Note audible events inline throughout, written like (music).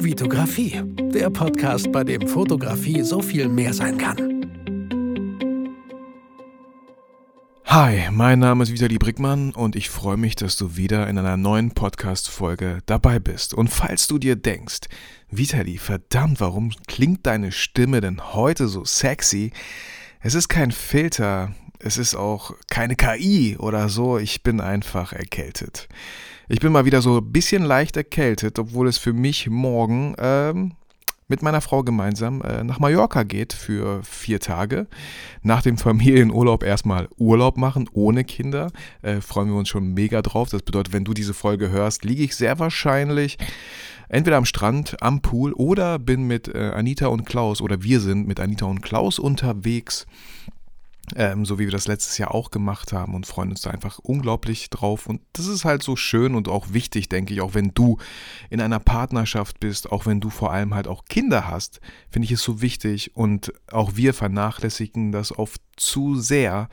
Vitografie, der Podcast, bei dem Fotografie so viel mehr sein kann. Hi, mein Name ist Vitali Brickmann und ich freue mich, dass du wieder in einer neuen Podcast-Folge dabei bist. Und falls du dir denkst, Vitali, verdammt, warum klingt deine Stimme denn heute so sexy? Es ist kein Filter, es ist auch keine KI oder so, ich bin einfach erkältet. Ich bin mal wieder so ein bisschen leicht erkältet, obwohl es für mich morgen ähm, mit meiner Frau gemeinsam äh, nach Mallorca geht für vier Tage. Nach dem Familienurlaub erstmal Urlaub machen ohne Kinder. Äh, freuen wir uns schon mega drauf. Das bedeutet, wenn du diese Folge hörst, liege ich sehr wahrscheinlich entweder am Strand, am Pool oder bin mit äh, Anita und Klaus oder wir sind mit Anita und Klaus unterwegs ähm, so wie wir das letztes Jahr auch gemacht haben und freuen uns da einfach unglaublich drauf. Und das ist halt so schön und auch wichtig, denke ich, auch wenn du in einer Partnerschaft bist, auch wenn du vor allem halt auch Kinder hast, finde ich es so wichtig und auch wir vernachlässigen das oft zu sehr,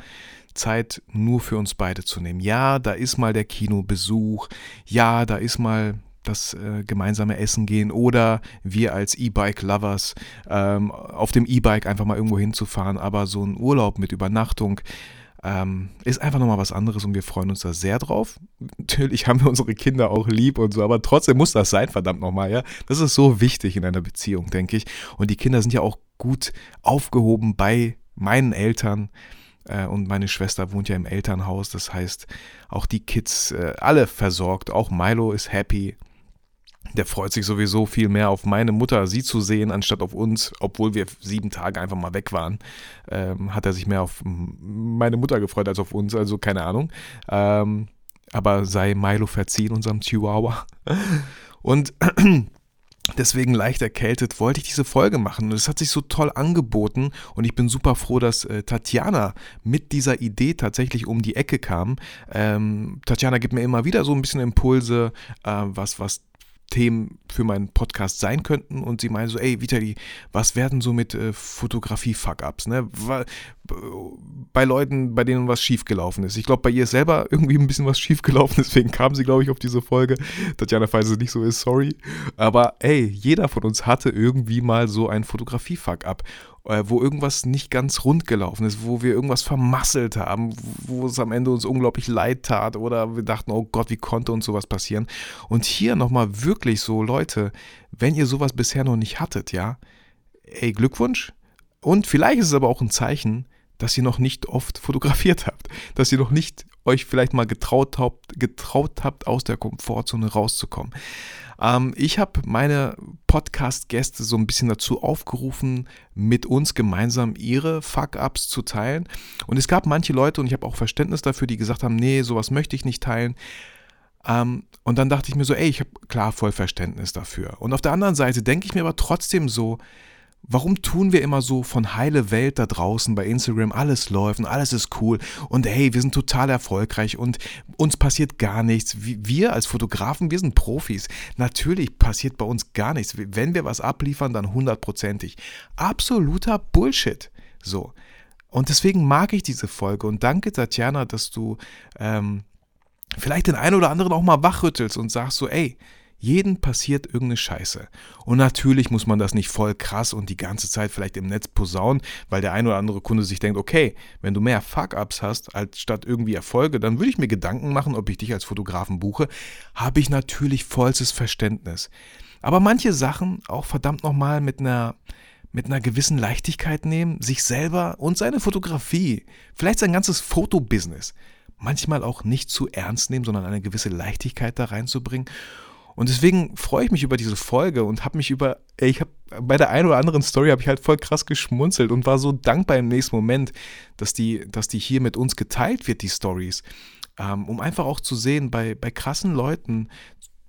Zeit nur für uns beide zu nehmen. Ja, da ist mal der Kinobesuch, ja, da ist mal das äh, gemeinsame Essen gehen oder wir als E-Bike-Lovers ähm, auf dem E-Bike einfach mal irgendwo hinzufahren. Aber so ein Urlaub mit Übernachtung ähm, ist einfach nochmal was anderes und wir freuen uns da sehr drauf. Natürlich haben wir unsere Kinder auch lieb und so, aber trotzdem muss das sein, verdammt nochmal, ja. Das ist so wichtig in einer Beziehung, denke ich. Und die Kinder sind ja auch gut aufgehoben bei meinen Eltern äh, und meine Schwester wohnt ja im Elternhaus. Das heißt, auch die Kids, äh, alle versorgt. Auch Milo ist happy. Der freut sich sowieso viel mehr auf meine Mutter, sie zu sehen, anstatt auf uns, obwohl wir sieben Tage einfach mal weg waren. Ähm, hat er sich mehr auf meine Mutter gefreut als auf uns, also keine Ahnung. Ähm, aber sei Milo verziehen, unserem Chihuahua. (laughs) Und (clears throat) deswegen leicht erkältet wollte ich diese Folge machen. Und es hat sich so toll angeboten und ich bin super froh, dass äh, Tatjana mit dieser Idee tatsächlich um die Ecke kam. Ähm, Tatjana gibt mir immer wieder so ein bisschen Impulse, äh, was, was Themen für meinen Podcast sein könnten und sie meinen so, ey Vitali, was werden so mit äh, Fotografie-Fuck-Ups, ne? Bei Leuten, bei denen was schiefgelaufen ist. Ich glaube, bei ihr selber (laughs) irgendwie ein bisschen was schiefgelaufen, deswegen kam sie, glaube ich, auf diese Folge. Tatjana, falls es nicht so ist, sorry. Aber ey, jeder von uns hatte irgendwie mal so ein Fotografie-Fuck-Up wo irgendwas nicht ganz rund gelaufen ist, wo wir irgendwas vermasselt haben, wo es am Ende uns unglaublich leid tat oder wir dachten, oh Gott, wie konnte uns sowas passieren? Und hier nochmal wirklich so, Leute, wenn ihr sowas bisher noch nicht hattet, ja, ey, Glückwunsch. Und vielleicht ist es aber auch ein Zeichen, dass ihr noch nicht oft fotografiert habt, dass ihr noch nicht euch vielleicht mal getraut habt, getraut habt, aus der Komfortzone rauszukommen. Ähm, ich habe meine Podcast-Gäste so ein bisschen dazu aufgerufen, mit uns gemeinsam ihre Fuck-Ups zu teilen. Und es gab manche Leute, und ich habe auch Verständnis dafür, die gesagt haben, nee, sowas möchte ich nicht teilen. Ähm, und dann dachte ich mir so, ey, ich habe klar voll Verständnis dafür. Und auf der anderen Seite denke ich mir aber trotzdem so, Warum tun wir immer so von heile Welt da draußen bei Instagram, alles läuft und alles ist cool und hey, wir sind total erfolgreich und uns passiert gar nichts. Wir als Fotografen, wir sind Profis. Natürlich passiert bei uns gar nichts. Wenn wir was abliefern, dann hundertprozentig. Absoluter Bullshit. So. Und deswegen mag ich diese Folge und danke Tatjana, dass du ähm, vielleicht den einen oder anderen auch mal wachrüttelst und sagst so, ey, jeden passiert irgendeine Scheiße. Und natürlich muss man das nicht voll krass und die ganze Zeit vielleicht im Netz posaunen, weil der ein oder andere Kunde sich denkt, okay, wenn du mehr Fuck-Ups hast, als statt irgendwie Erfolge, dann würde ich mir Gedanken machen, ob ich dich als Fotografen buche. Habe ich natürlich vollstes Verständnis. Aber manche Sachen auch verdammt nochmal mit einer, mit einer gewissen Leichtigkeit nehmen, sich selber und seine Fotografie, vielleicht sein ganzes Fotobusiness, manchmal auch nicht zu ernst nehmen, sondern eine gewisse Leichtigkeit da reinzubringen und deswegen freue ich mich über diese Folge und habe mich über, ich habe bei der einen oder anderen Story habe ich halt voll krass geschmunzelt und war so dankbar im nächsten Moment, dass die, dass die hier mit uns geteilt wird, die Stories. Ähm, um einfach auch zu sehen, bei, bei krassen Leuten,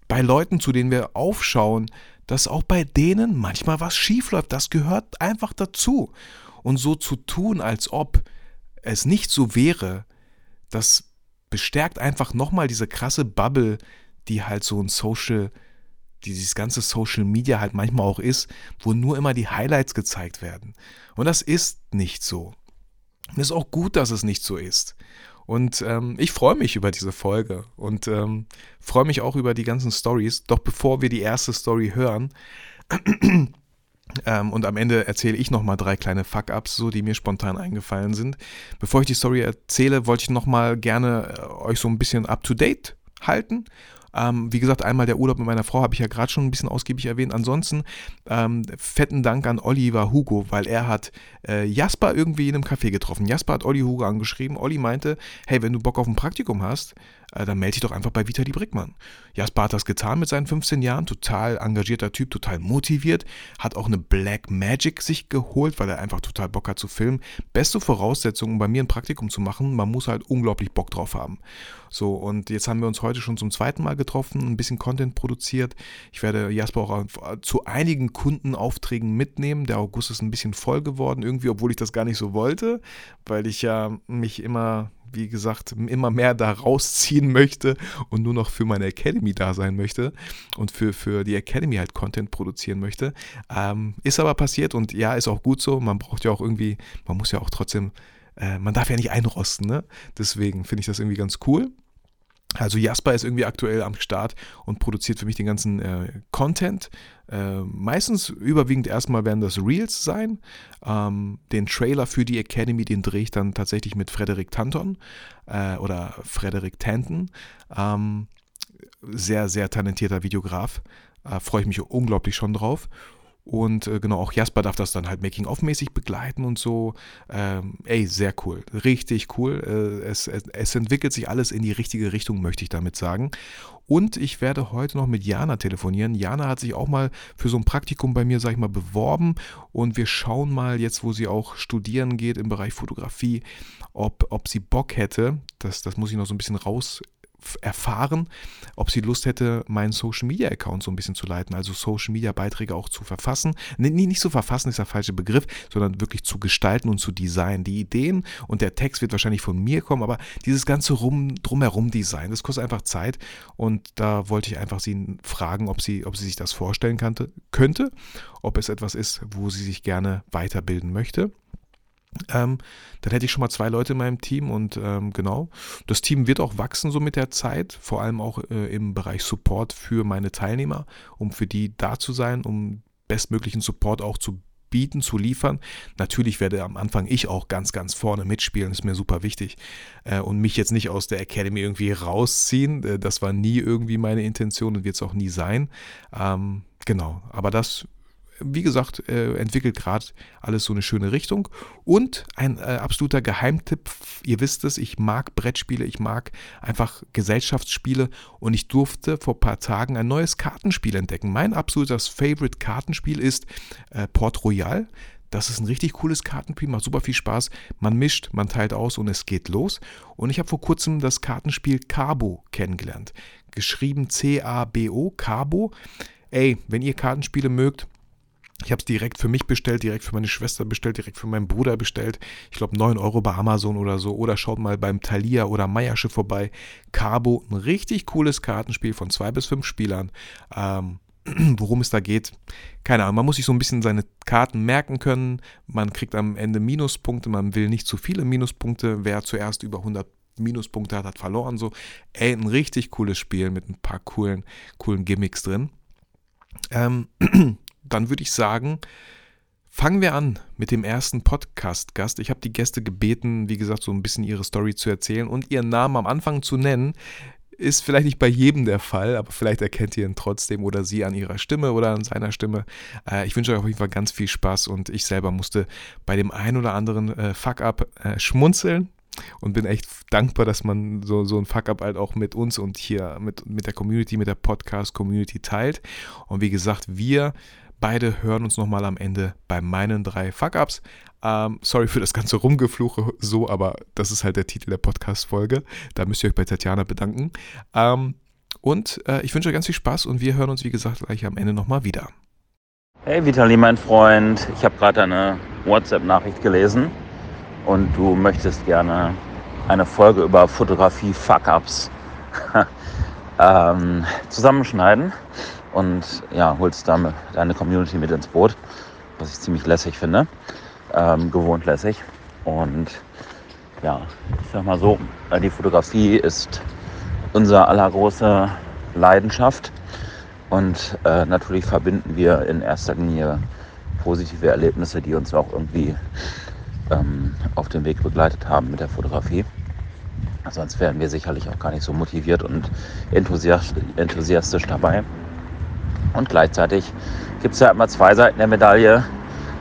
bei Leuten, zu denen wir aufschauen, dass auch bei denen manchmal was schief läuft. Das gehört einfach dazu. Und so zu tun, als ob es nicht so wäre, das bestärkt einfach nochmal diese krasse Bubble, die halt so ein Social, die dieses ganze Social Media halt manchmal auch ist, wo nur immer die Highlights gezeigt werden. Und das ist nicht so. Und es ist auch gut, dass es nicht so ist. Und ähm, ich freue mich über diese Folge und ähm, freue mich auch über die ganzen Stories. Doch bevor wir die erste Story hören, (clears throat) ähm, und am Ende erzähle ich nochmal drei kleine Fuck-Ups, so die mir spontan eingefallen sind. Bevor ich die Story erzähle, wollte ich nochmal gerne äh, euch so ein bisschen up-to-date halten ähm, wie gesagt, einmal der Urlaub mit meiner Frau habe ich ja gerade schon ein bisschen ausgiebig erwähnt. Ansonsten ähm, fetten Dank an Oliver Hugo, weil er hat äh, Jasper irgendwie in einem Café getroffen. Jasper hat Olli Hugo angeschrieben. Olli meinte, hey, wenn du Bock auf ein Praktikum hast, äh, dann melde dich doch einfach bei Vitali Brickmann. Jasper hat das getan mit seinen 15 Jahren, total engagierter Typ, total motiviert, hat auch eine Black Magic sich geholt, weil er einfach total Bock hat zu filmen. Beste Voraussetzung, um bei mir ein Praktikum zu machen, man muss halt unglaublich Bock drauf haben. So, und jetzt haben wir uns heute schon zum zweiten Mal getroffen, ein bisschen Content produziert. Ich werde Jasper auch zu einigen Kundenaufträgen mitnehmen. Der August ist ein bisschen voll geworden, irgendwie, obwohl ich das gar nicht so wollte, weil ich ja mich immer wie gesagt, immer mehr da rausziehen möchte und nur noch für meine Academy da sein möchte und für, für die Academy halt Content produzieren möchte. Ähm, ist aber passiert und ja, ist auch gut so. Man braucht ja auch irgendwie, man muss ja auch trotzdem, äh, man darf ja nicht einrosten, ne? Deswegen finde ich das irgendwie ganz cool. Also Jasper ist irgendwie aktuell am Start und produziert für mich den ganzen äh, Content. Äh, meistens überwiegend erstmal werden das Reels sein. Ähm, den Trailer für die Academy, den drehe ich dann tatsächlich mit Frederik Tanton äh, oder Frederik Tanton. Ähm, sehr, sehr talentierter Videograf. Äh, Freue ich mich unglaublich schon drauf. Und äh, genau, auch Jasper darf das dann halt Making-of-mäßig begleiten und so. Ähm, ey, sehr cool. Richtig cool. Äh, es, es entwickelt sich alles in die richtige Richtung, möchte ich damit sagen. Und ich werde heute noch mit Jana telefonieren. Jana hat sich auch mal für so ein Praktikum bei mir, sag ich mal, beworben. Und wir schauen mal jetzt, wo sie auch studieren geht im Bereich Fotografie, ob, ob sie Bock hätte. Das, das muss ich noch so ein bisschen raus erfahren, ob sie Lust hätte, meinen Social Media Account so ein bisschen zu leiten, also Social Media Beiträge auch zu verfassen. Nee, nicht zu verfassen ist der falsche Begriff, sondern wirklich zu gestalten und zu designen. Die Ideen und der Text wird wahrscheinlich von mir kommen, aber dieses ganze rum, drumherum Design, das kostet einfach Zeit und da wollte ich einfach sie fragen, ob sie, ob sie sich das vorstellen kannte, könnte, ob es etwas ist, wo sie sich gerne weiterbilden möchte. Ähm, dann hätte ich schon mal zwei Leute in meinem Team und ähm, genau, das Team wird auch wachsen so mit der Zeit, vor allem auch äh, im Bereich Support für meine Teilnehmer, um für die da zu sein, um bestmöglichen Support auch zu bieten, zu liefern. Natürlich werde am Anfang ich auch ganz, ganz vorne mitspielen, ist mir super wichtig. Äh, und mich jetzt nicht aus der Academy irgendwie rausziehen, äh, das war nie irgendwie meine Intention und wird es auch nie sein. Ähm, genau, aber das wie gesagt, äh, entwickelt gerade alles so eine schöne Richtung. Und ein äh, absoluter Geheimtipp, ihr wisst es, ich mag Brettspiele, ich mag einfach Gesellschaftsspiele und ich durfte vor ein paar Tagen ein neues Kartenspiel entdecken. Mein absolutes Favorite Kartenspiel ist äh, Port Royal. Das ist ein richtig cooles Kartenspiel, macht super viel Spaß. Man mischt, man teilt aus und es geht los. Und ich habe vor kurzem das Kartenspiel Cabo kennengelernt. Geschrieben C-A-B-O, Cabo. Ey, wenn ihr Kartenspiele mögt, ich habe es direkt für mich bestellt, direkt für meine Schwester bestellt, direkt für meinen Bruder bestellt. Ich glaube 9 Euro bei Amazon oder so. Oder schaut mal beim Thalia oder Meiersche vorbei. Cabo, ein richtig cooles Kartenspiel von zwei bis fünf Spielern. Ähm, (clears throat) worum es da geht, keine Ahnung. Man muss sich so ein bisschen seine Karten merken können. Man kriegt am Ende Minuspunkte. Man will nicht zu viele Minuspunkte. Wer zuerst über 100 Minuspunkte hat, hat verloren. So, ey, ein richtig cooles Spiel mit ein paar coolen, coolen Gimmicks drin. Ähm, (clears throat) dann würde ich sagen, fangen wir an mit dem ersten Podcast-Gast. Ich habe die Gäste gebeten, wie gesagt, so ein bisschen ihre Story zu erzählen und ihren Namen am Anfang zu nennen. Ist vielleicht nicht bei jedem der Fall, aber vielleicht erkennt ihr ihn trotzdem oder sie an ihrer Stimme oder an seiner Stimme. Äh, ich wünsche euch auf jeden Fall ganz viel Spaß und ich selber musste bei dem einen oder anderen äh, Fuck-up äh, schmunzeln und bin echt dankbar, dass man so, so ein Fuck-up halt auch mit uns und hier mit, mit der Community, mit der Podcast-Community teilt. Und wie gesagt, wir beide hören uns nochmal am Ende bei meinen drei Fuck-Ups. Ähm, sorry für das ganze Rumgefluche so, aber das ist halt der Titel der Podcast-Folge. Da müsst ihr euch bei Tatjana bedanken. Ähm, und äh, ich wünsche euch ganz viel Spaß und wir hören uns, wie gesagt, gleich am Ende nochmal wieder. Hey Vitali, mein Freund, ich habe gerade eine WhatsApp-Nachricht gelesen und du möchtest gerne eine Folge über Fotografie Fuck-Ups (laughs) ähm, zusammenschneiden und ja, holst damit deine Community mit ins Boot, was ich ziemlich lässig finde, ähm, gewohnt lässig. Und ja, ich sag mal so, äh, die Fotografie ist unser allergroße Leidenschaft. Und äh, natürlich verbinden wir in erster Linie positive Erlebnisse, die uns auch irgendwie ähm, auf dem Weg begleitet haben mit der Fotografie. Sonst wären wir sicherlich auch gar nicht so motiviert und enthusiastisch dabei. Und gleichzeitig gibt es ja immer zwei Seiten der Medaille.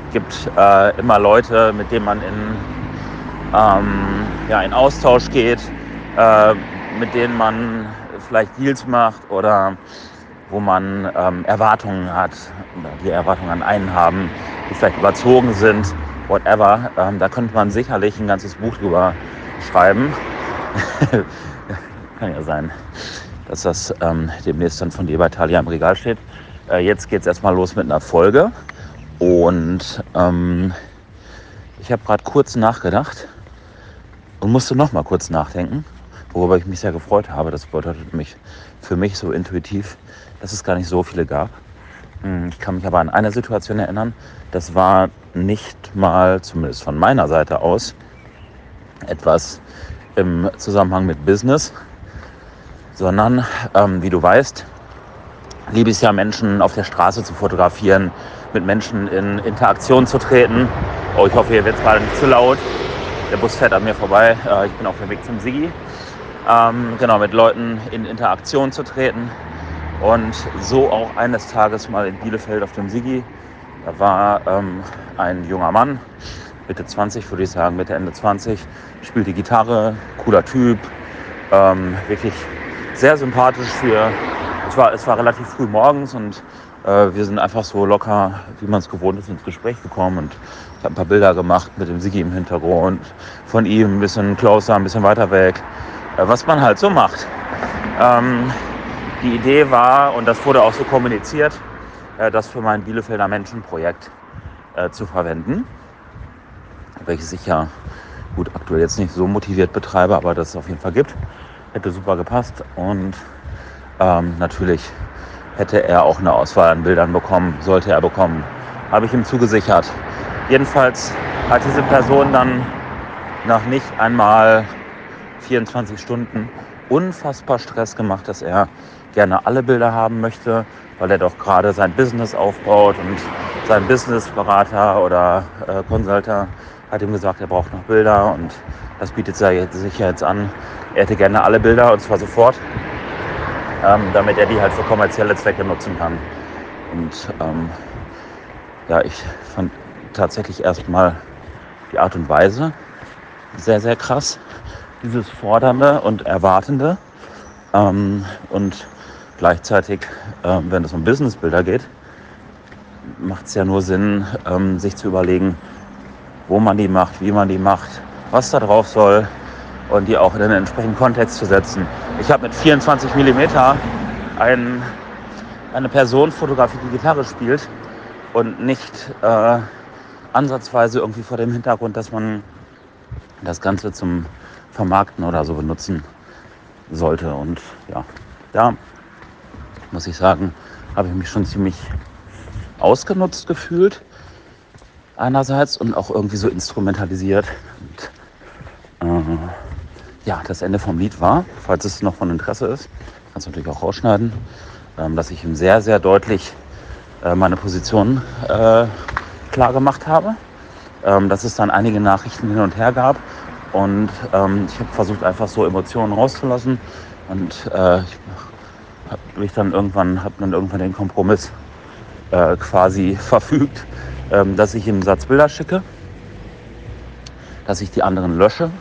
Es gibt äh, immer Leute, mit denen man in, ähm, ja, in Austausch geht, äh, mit denen man vielleicht Deals macht oder wo man ähm, Erwartungen hat, die Erwartungen an einen haben, die vielleicht überzogen sind, whatever. Ähm, da könnte man sicherlich ein ganzes Buch drüber schreiben. (laughs) Kann ja sein, dass das ähm, demnächst dann von dir bei Talia im Regal steht. Äh, jetzt geht es erstmal los mit einer Folge. Und ähm, ich habe gerade kurz nachgedacht und musste noch mal kurz nachdenken, worüber ich mich sehr gefreut habe. Das bedeutet mich für mich so intuitiv, dass es gar nicht so viele gab. Hm, ich kann mich aber an eine Situation erinnern. Das war nicht mal, zumindest von meiner Seite aus, etwas im Zusammenhang mit Business, sondern, ähm, wie du weißt, liebe ich es ja, Menschen auf der Straße zu fotografieren, mit Menschen in Interaktion zu treten. Oh, ich hoffe, hier wird es gerade nicht zu laut. Der Bus fährt an mir vorbei. Äh, ich bin auf dem Weg zum Sigi. Ähm, genau, mit Leuten in Interaktion zu treten. Und so auch eines Tages mal in Bielefeld auf dem Sigi. Da war ähm, ein junger Mann, Mitte 20 würde ich sagen, Mitte, Ende 20, spielt die Gitarre, cooler Typ, ähm, wirklich sehr sympathisch für, es war, es war relativ früh morgens und äh, wir sind einfach so locker, wie man es gewohnt ist, ins Gespräch gekommen und ich habe ein paar Bilder gemacht mit dem Sigi im Hintergrund, von ihm ein bisschen closer, ein bisschen weiter weg, äh, was man halt so macht. Ähm, die Idee war, und das wurde auch so kommuniziert, äh, das für mein Bielefelder Menschenprojekt äh, zu verwenden welches ich ja gut aktuell jetzt nicht so motiviert betreibe, aber das es auf jeden Fall gibt. Hätte super gepasst und ähm, natürlich hätte er auch eine Auswahl an Bildern bekommen, sollte er bekommen. Habe ich ihm zugesichert. Jedenfalls hat diese Person dann nach nicht einmal 24 Stunden unfassbar Stress gemacht, dass er gerne alle Bilder haben möchte, weil er doch gerade sein Business aufbaut und sein Businessberater oder äh, Consulter hat ihm gesagt, er braucht noch Bilder und das bietet sich ja jetzt an. Er hätte gerne alle Bilder und zwar sofort, ähm, damit er die halt für kommerzielle Zwecke nutzen kann. Und ähm, ja, ich fand tatsächlich erstmal die Art und Weise sehr, sehr krass. Dieses Fordernde und Erwartende. Ähm, und gleichzeitig, äh, wenn es um Businessbilder geht, macht es ja nur Sinn, ähm, sich zu überlegen, wo man die macht, wie man die macht, was da drauf soll und die auch in den entsprechenden Kontext zu setzen. Ich habe mit 24 mm ein, eine Person fotografiert, die Gitarre spielt und nicht äh, ansatzweise irgendwie vor dem Hintergrund, dass man das Ganze zum Vermarkten oder so benutzen sollte. Und ja, da muss ich sagen, habe ich mich schon ziemlich ausgenutzt gefühlt einerseits und auch irgendwie so instrumentalisiert. Und, äh, ja, das Ende vom Lied war, falls es noch von Interesse ist, kannst du natürlich auch rausschneiden, ähm, dass ich ihm sehr, sehr deutlich äh, meine Position äh, klar gemacht habe. Ähm, dass es dann einige Nachrichten hin und her gab und ähm, ich habe versucht einfach so Emotionen rauszulassen und äh, ich habe mich dann irgendwann, habe dann irgendwann den Kompromiss äh, quasi (laughs) verfügt, ähm, dass ich ihm Satzbilder schicke, dass ich die anderen lösche,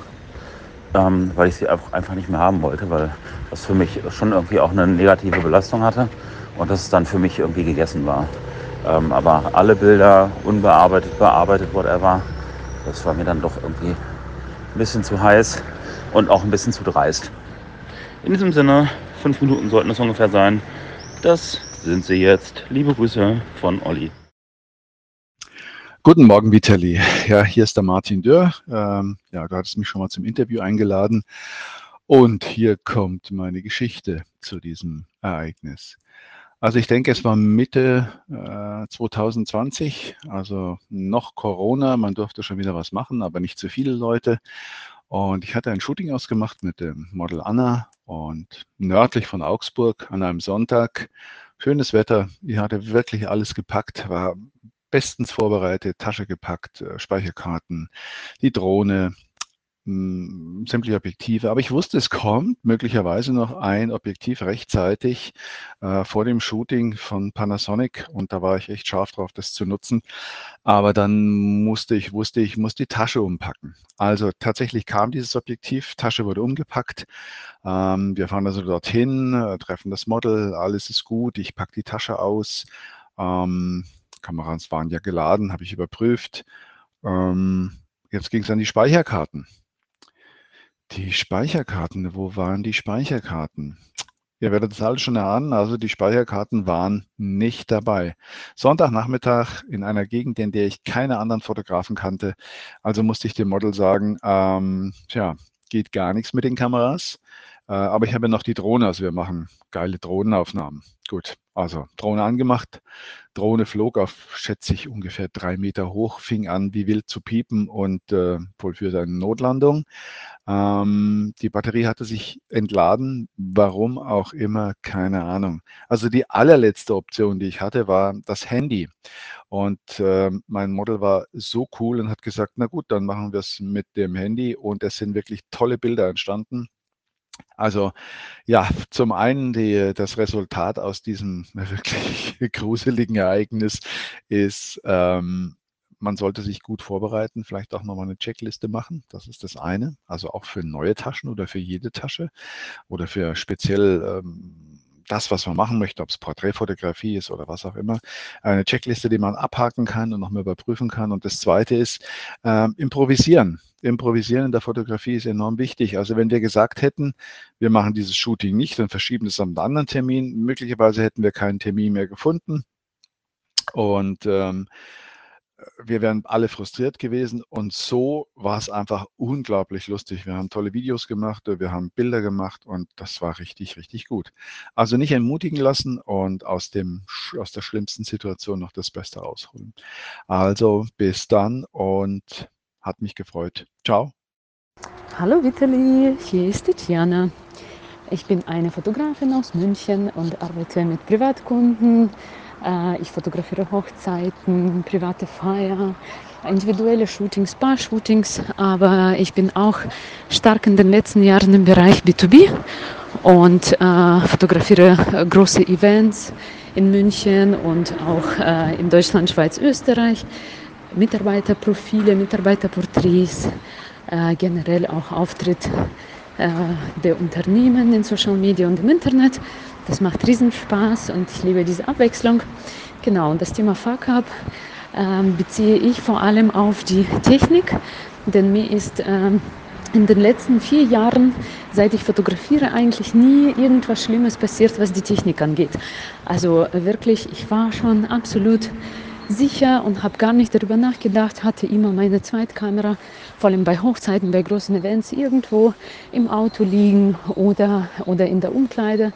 ähm, weil ich sie einfach nicht mehr haben wollte, weil das für mich schon irgendwie auch eine negative Belastung hatte und dass es dann für mich irgendwie gegessen war. Ähm, aber alle Bilder, unbearbeitet, bearbeitet, whatever, das war mir dann doch irgendwie ein bisschen zu heiß und auch ein bisschen zu dreist. In diesem Sinne, fünf Minuten sollten es ungefähr sein. Das sind sie jetzt. Liebe Grüße von Olli. Guten Morgen, Vitali. Ja, hier ist der Martin Dürr. Ähm, ja, du hattest mich schon mal zum Interview eingeladen. Und hier kommt meine Geschichte zu diesem Ereignis. Also ich denke, es war Mitte äh, 2020, also noch Corona. Man durfte schon wieder was machen, aber nicht zu viele Leute. Und ich hatte ein Shooting ausgemacht mit dem Model Anna und nördlich von Augsburg an einem Sonntag. Schönes Wetter. Ich hatte wirklich alles gepackt, war bestens vorbereitet, Tasche gepackt, äh, Speicherkarten, die Drohne, hm, sämtliche Objektive. Aber ich wusste, es kommt möglicherweise noch ein Objektiv rechtzeitig äh, vor dem Shooting von Panasonic und da war ich echt scharf drauf, das zu nutzen. Aber dann musste ich, wusste ich, muss die Tasche umpacken. Also tatsächlich kam dieses Objektiv, Tasche wurde umgepackt. Ähm, wir fahren also dorthin, äh, treffen das Model, alles ist gut, ich packe die Tasche aus. Ähm, Kameras waren ja geladen, habe ich überprüft. Ähm, jetzt ging es an die Speicherkarten. Die Speicherkarten, wo waren die Speicherkarten? Ihr werdet es alle schon erahnen, also die Speicherkarten waren nicht dabei. Sonntagnachmittag in einer Gegend, in der ich keine anderen Fotografen kannte. Also musste ich dem Model sagen, ähm, tja, geht gar nichts mit den Kameras. Äh, aber ich habe noch die Drohne, also wir machen geile Drohnenaufnahmen. Gut, also Drohne angemacht. Drohne flog auf, schätze ich, ungefähr drei Meter hoch, fing an wie wild zu piepen und äh, vollführte eine Notlandung. Ähm, die Batterie hatte sich entladen, warum auch immer, keine Ahnung. Also die allerletzte Option, die ich hatte, war das Handy. Und äh, mein Model war so cool und hat gesagt, na gut, dann machen wir es mit dem Handy. Und es sind wirklich tolle Bilder entstanden. Also ja, zum einen die, das Resultat aus diesem (laughs) wirklich gruseligen Ereignis ist, ähm, man sollte sich gut vorbereiten, vielleicht auch nochmal eine Checkliste machen. Das ist das eine. Also auch für neue Taschen oder für jede Tasche oder für speziell ähm, das, was man machen möchte, ob es Porträtfotografie ist oder was auch immer, eine Checkliste, die man abhaken kann und nochmal überprüfen kann. Und das Zweite ist äh, improvisieren. Improvisieren in der Fotografie ist enorm wichtig. Also wenn wir gesagt hätten, wir machen dieses Shooting nicht und verschieben es auf einen anderen Termin, möglicherweise hätten wir keinen Termin mehr gefunden. Und ähm, wir wären alle frustriert gewesen und so war es einfach unglaublich lustig. Wir haben tolle Videos gemacht, wir haben Bilder gemacht und das war richtig, richtig gut. Also nicht entmutigen lassen und aus, dem, aus der schlimmsten Situation noch das Beste rausholen. Also bis dann und hat mich gefreut. Ciao. Hallo Vitali, hier ist Tatjana. Ich bin eine Fotografin aus München und arbeite mit Privatkunden ich fotografiere Hochzeiten, private Feier, individuelle Shootings, Paar-Shootings, aber ich bin auch stark in den letzten Jahren im Bereich B2B und äh, fotografiere große Events in München und auch äh, in Deutschland, Schweiz, Österreich. Mitarbeiterprofile, Mitarbeiterporträts, äh, generell auch Auftritt äh, der Unternehmen in Social Media und im Internet. Das macht riesen Spaß und ich liebe diese Abwechslung. Genau, und das Thema Fuck-Up ähm, beziehe ich vor allem auf die Technik, denn mir ist ähm, in den letzten vier Jahren, seit ich fotografiere, eigentlich nie irgendwas Schlimmes passiert, was die Technik angeht. Also wirklich, ich war schon absolut sicher und habe gar nicht darüber nachgedacht, hatte immer meine Zweitkamera, vor allem bei Hochzeiten, bei großen Events, irgendwo im Auto liegen oder, oder in der Umkleide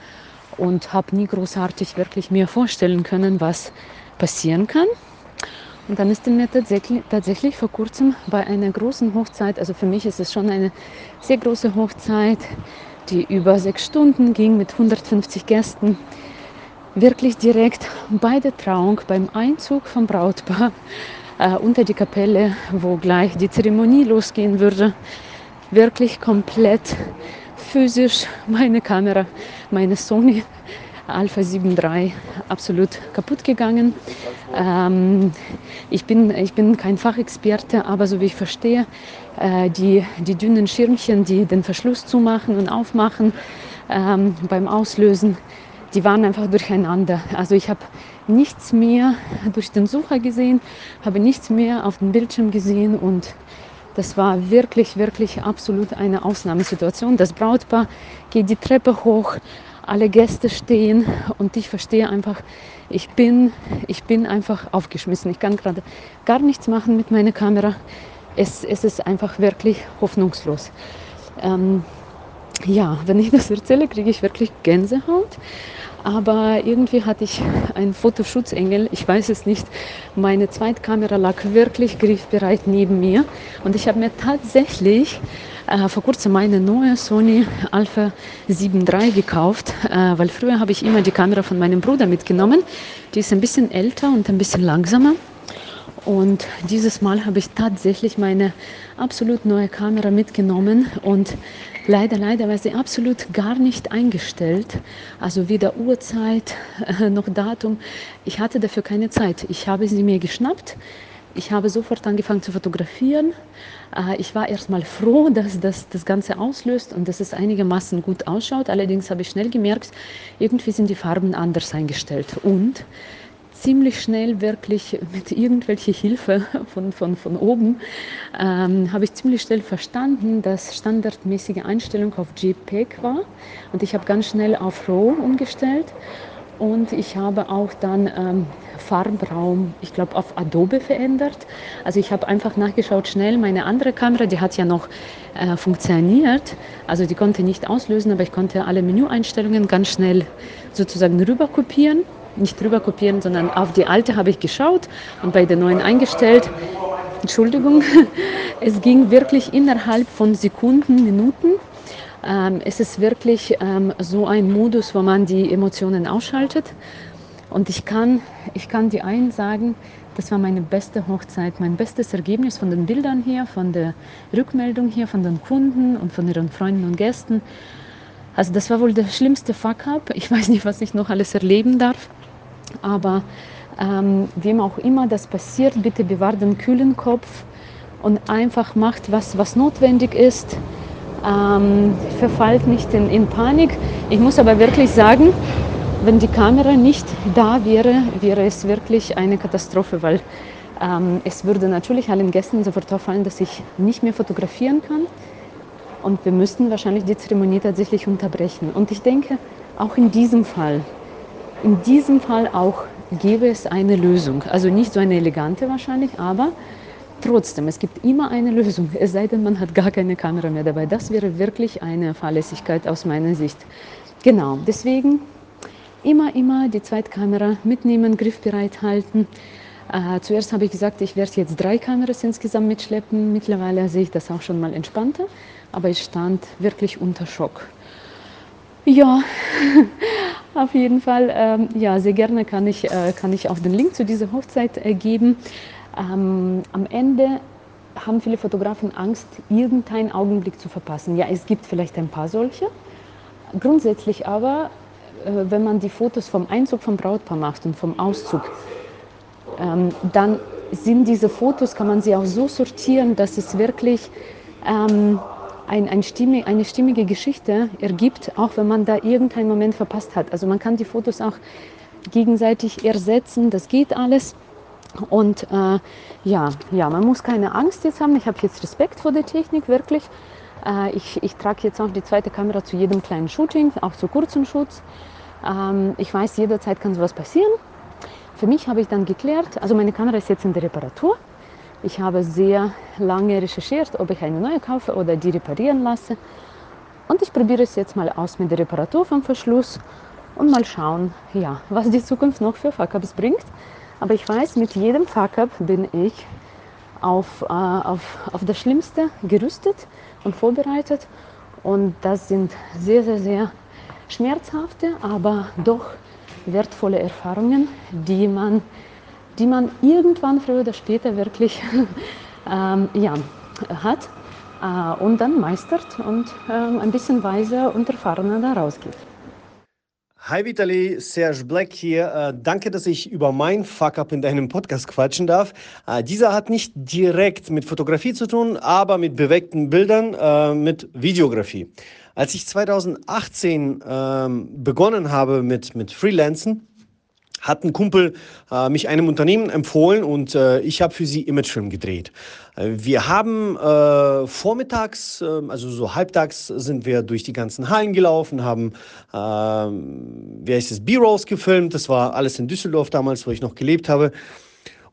und habe nie großartig wirklich mir vorstellen können, was passieren kann. Und dann ist mir tatsächlich, tatsächlich vor kurzem bei einer großen Hochzeit, also für mich ist es schon eine sehr große Hochzeit, die über sechs Stunden ging mit 150 Gästen, wirklich direkt bei der Trauung, beim Einzug vom Brautpaar äh, unter die Kapelle, wo gleich die Zeremonie losgehen würde, wirklich komplett physisch meine Kamera, meine Sony Alpha 7 III absolut kaputt gegangen. Ähm, ich, bin, ich bin kein Fachexperte, aber so wie ich verstehe, äh, die, die dünnen Schirmchen, die den Verschluss zumachen und aufmachen ähm, beim Auslösen, die waren einfach durcheinander. Also ich habe nichts mehr durch den Sucher gesehen, habe nichts mehr auf dem Bildschirm gesehen und das war wirklich, wirklich absolut eine Ausnahmesituation. Das Brautpaar geht die Treppe hoch, alle Gäste stehen und ich verstehe einfach, ich bin, ich bin einfach aufgeschmissen. Ich kann gerade gar nichts machen mit meiner Kamera. Es, es ist einfach wirklich hoffnungslos. Ähm, ja, wenn ich das erzähle, kriege ich wirklich Gänsehaut. Aber irgendwie hatte ich einen Fotoschutzengel, ich weiß es nicht. Meine Zweitkamera lag wirklich griffbereit neben mir und ich habe mir tatsächlich äh, vor kurzem meine neue Sony Alpha 7 III gekauft, äh, weil früher habe ich immer die Kamera von meinem Bruder mitgenommen. Die ist ein bisschen älter und ein bisschen langsamer. Und dieses Mal habe ich tatsächlich meine absolut neue Kamera mitgenommen und leider, leider war sie absolut gar nicht eingestellt. Also weder Uhrzeit noch Datum. Ich hatte dafür keine Zeit. Ich habe sie mir geschnappt. Ich habe sofort angefangen zu fotografieren. Äh, ich war erstmal froh, dass das das Ganze auslöst und dass es einigermaßen gut ausschaut. Allerdings habe ich schnell gemerkt, irgendwie sind die Farben anders eingestellt. Und ziemlich schnell wirklich mit irgendwelcher Hilfe von, von, von oben ähm, habe ich ziemlich schnell verstanden, dass standardmäßige Einstellung auf JPEG war und ich habe ganz schnell auf RAW umgestellt und ich habe auch dann ähm, Farbraum, ich glaube, auf Adobe verändert. Also ich habe einfach nachgeschaut schnell. Meine andere Kamera, die hat ja noch äh, funktioniert. Also die konnte nicht auslösen, aber ich konnte alle Menüeinstellungen ganz schnell sozusagen rüber kopieren nicht drüber kopieren, sondern auf die alte habe ich geschaut und bei der neuen eingestellt. Entschuldigung, (laughs) es ging wirklich innerhalb von Sekunden, Minuten. Ähm, es ist wirklich ähm, so ein Modus, wo man die Emotionen ausschaltet. Und ich kann, ich kann die einen sagen, das war meine beste Hochzeit, mein bestes Ergebnis von den Bildern hier, von der Rückmeldung hier, von den Kunden und von ihren Freunden und Gästen. Also das war wohl der schlimmste Fuck-up. Ich weiß nicht, was ich noch alles erleben darf. Aber ähm, wem auch immer das passiert, bitte bewahrt den kühlen Kopf und einfach macht, was, was notwendig ist. Ähm, verfallt nicht in, in Panik. Ich muss aber wirklich sagen, wenn die Kamera nicht da wäre, wäre es wirklich eine Katastrophe, weil ähm, es würde natürlich allen Gästen sofort auffallen, dass ich nicht mehr fotografieren kann. Und wir müssten wahrscheinlich die Zeremonie tatsächlich unterbrechen. Und ich denke, auch in diesem Fall in diesem Fall auch gäbe es eine Lösung. Also nicht so eine elegante wahrscheinlich, aber trotzdem, es gibt immer eine Lösung. (laughs) Es sei denn, man hat gar keine Kamera mehr dabei. Das wäre wirklich eine Fahrlässigkeit aus meiner Sicht. Genau, deswegen immer, immer die Zweitkamera mitnehmen, griffbereit halten. Äh, zuerst habe ich gesagt, ich werde jetzt drei Kameras insgesamt mitschleppen. Mittlerweile sehe ich das auch schon mal entspannter, aber ich stand wirklich unter Schock. Ja, (laughs) auf jeden Fall. Ähm, ja, sehr gerne kann ich, äh, kann ich auch den Link zu dieser Hochzeit äh, geben. Ähm, am Ende haben viele Fotografen Angst, irgendeinen Augenblick zu verpassen. Ja, es gibt vielleicht ein paar solche. Grundsätzlich aber, äh, wenn man die Fotos vom Einzug vom Brautpaar macht und vom Auszug, ähm, dann sind diese Fotos, kann man sie auch so sortieren, dass es wirklich ähm, ein, ein Stimme, eine stimmige Geschichte ergibt, auch wenn man da irgendeinen Moment verpasst hat. Also man kann die Fotos auch gegenseitig ersetzen, das geht alles. Und äh, ja, ja, man muss keine Angst jetzt haben. Ich habe jetzt Respekt vor der Technik, wirklich. Äh, ich, ich trage jetzt auch die zweite Kamera zu jedem kleinen Shooting, auch zu kurzen Shoots. Ähm, ich weiß, jederzeit kann sowas passieren. Für mich habe ich dann geklärt, also meine Kamera ist jetzt in der Reparatur. Ich habe sehr lange recherchiert, ob ich eine neue kaufe oder die reparieren lasse. Und ich probiere es jetzt mal aus mit der Reparatur vom Verschluss und mal schauen, ja, was die Zukunft noch für Fuck-Ups bringt. Aber ich weiß, mit jedem Fuck-Up bin ich auf, äh, auf, auf das Schlimmste gerüstet und vorbereitet. Und das sind sehr, sehr, sehr schmerzhafte, aber doch wertvolle Erfahrungen, die man die man irgendwann früher oder später wirklich (laughs) ähm, ja, hat äh, und dann meistert und ähm, ein bisschen weiser und erfahrener da rausgeht. Hi Vitali, Serge Black hier. Äh, danke, dass ich über mein Fuck-up in deinem Podcast quatschen darf. Äh, dieser hat nicht direkt mit Fotografie zu tun, aber mit bewegten Bildern, äh, mit Videografie. Als ich 2018 ähm, begonnen habe mit, mit Freelancen, hat ein Kumpel äh, mich einem Unternehmen empfohlen und äh, ich habe für sie Imagefilm gedreht. Äh, wir haben äh, vormittags, ähm, also so halbtags, sind wir durch die ganzen Hallen gelaufen, haben, ähm, wie heißt es, B-Rolls gefilmt. Das war alles in Düsseldorf damals, wo ich noch gelebt habe.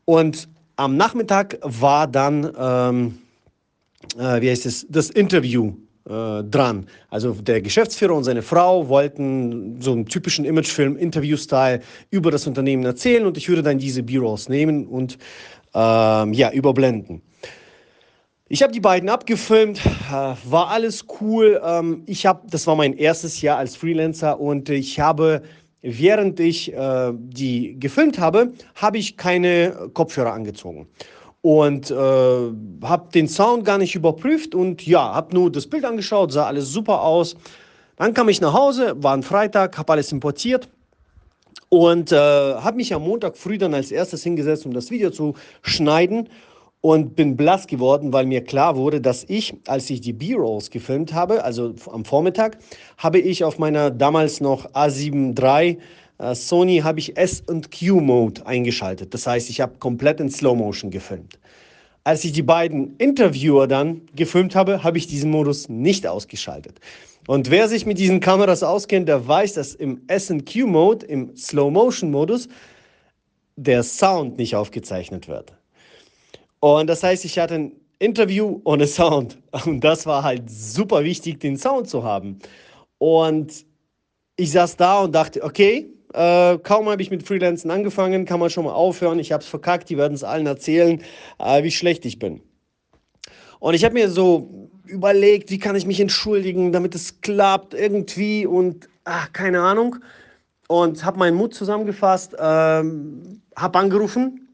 Und am Nachmittag war dann, ähm, äh, wie heißt es, das Interview äh, dran. Also der Geschäftsführer und seine Frau wollten so einen typischen Imagefilm, Interview-Style über das Unternehmen erzählen und ich würde dann diese B-Rolls nehmen und ähm, ja, überblenden. Ich habe die beiden abgefilmt, äh, war alles cool. Ähm, ich habe, das war mein erstes Jahr als Freelancer und ich habe, während ich äh, die gefilmt habe, habe ich keine Kopfhörer angezogen und äh, habe den Sound gar nicht überprüft und ja, habe nur das Bild angeschaut, sah alles super aus. Dann kam ich nach Hause, war ein Freitag, habe alles importiert und äh, habe mich am Montag früh dann als erstes hingesetzt, um das Video zu schneiden und bin blass geworden, weil mir klar wurde, dass ich, als ich die B-Rolls gefilmt habe, also am Vormittag, habe ich auf meiner damals noch A7 III Sony habe ich S&Q Mode eingeschaltet. Das heißt, ich habe komplett in Slow Motion gefilmt. Als ich die beiden Interviewer dann gefilmt habe, habe ich diesen Modus nicht ausgeschaltet. Und wer sich mit diesen Kameras auskennt, der weiß, dass im S&Q Mode, im Slow Motion Modus, der Sound nicht aufgezeichnet wird. Und das heißt, ich hatte ein Interview ohne Sound. Und das war halt super wichtig, den Sound zu haben. Und ich saß da und dachte, okay, äh, kaum habe ich mit Freelancen angefangen, kann man schon mal aufhören. Ich habe es verkackt, die werden es allen erzählen, äh, wie schlecht ich bin. Und ich habe mir so überlegt, wie kann ich mich entschuldigen, damit es klappt irgendwie und ach, keine Ahnung. Und habe meinen Mut zusammengefasst, ähm, habe angerufen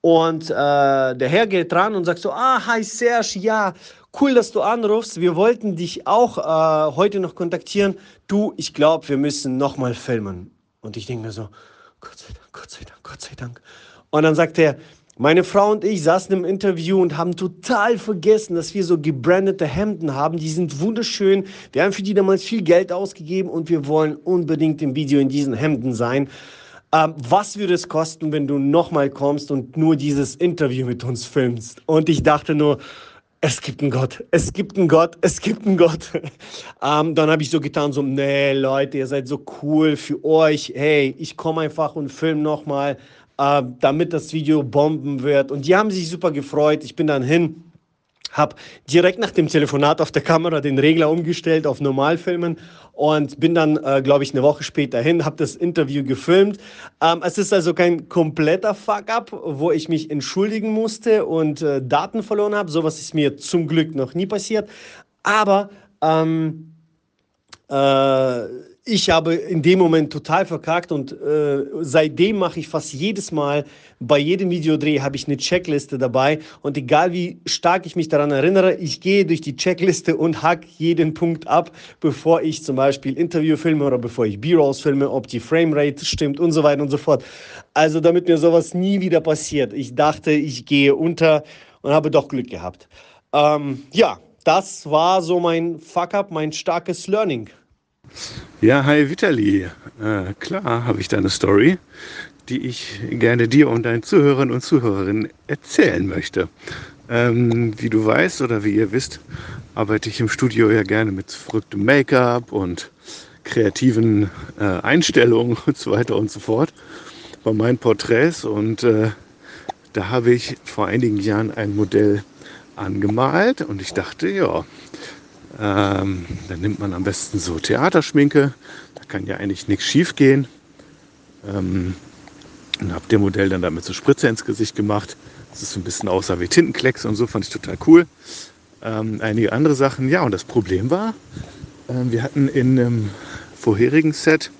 und äh, der Herr geht dran und sagt so, ah, hi Serge, ja, cool, dass du anrufst. Wir wollten dich auch äh, heute noch kontaktieren. Du, ich glaube, wir müssen nochmal filmen. Und ich denke mir so, Gott sei Dank, Gott sei Dank, Gott sei Dank. Und dann sagt er, meine Frau und ich saßen im Interview und haben total vergessen, dass wir so gebrandete Hemden haben. Die sind wunderschön. Wir haben für die damals viel Geld ausgegeben und wir wollen unbedingt im Video in diesen Hemden sein. Ähm, was würde es kosten, wenn du nochmal kommst und nur dieses Interview mit uns filmst? Und ich dachte nur, es gibt einen Gott, es gibt einen Gott, es gibt einen Gott. (laughs) ähm, dann habe ich so getan, so, nee, Leute, ihr seid so cool für euch. Hey, ich komme einfach und film nochmal, äh, damit das Video bomben wird. Und die haben sich super gefreut. Ich bin dann hin habe direkt nach dem Telefonat auf der Kamera den Regler umgestellt auf Normalfilmen und bin dann, äh, glaube ich, eine Woche später hin, habe das Interview gefilmt. Ähm, es ist also kein kompletter Fuck-up, wo ich mich entschuldigen musste und äh, Daten verloren habe. Sowas ist mir zum Glück noch nie passiert. Aber ähm, äh, ich habe in dem Moment total verkackt und äh, seitdem mache ich fast jedes Mal, bei jedem Videodreh habe ich eine Checkliste dabei und egal wie stark ich mich daran erinnere, ich gehe durch die Checkliste und hack jeden Punkt ab, bevor ich zum Beispiel Interview filme oder bevor ich B-Rolls filme, ob die Framerate stimmt und so weiter und so fort. Also damit mir sowas nie wieder passiert. Ich dachte, ich gehe unter und habe doch Glück gehabt. Ähm, ja, das war so mein Fuck-up, mein starkes Learning. Ja, hi Vitali. Äh, klar habe ich da eine Story, die ich gerne dir und deinen Zuhörern und Zuhörerinnen erzählen möchte. Ähm, wie du weißt oder wie ihr wisst, arbeite ich im Studio ja gerne mit verrücktem Make-up und kreativen äh, Einstellungen (laughs) und so weiter und so fort bei meinen Porträts. Und äh, da habe ich vor einigen Jahren ein Modell angemalt und ich dachte, ja, ähm, dann nimmt man am besten so Theaterschminke. Da kann ja eigentlich nichts schief gehen. Ähm, und habe dem Modell dann damit so Spritze ins Gesicht gemacht. Das ist so ein bisschen aussah wie Tintenklecks und so, fand ich total cool. Ähm, einige andere Sachen, ja, und das Problem war, äh, wir hatten in einem vorherigen Set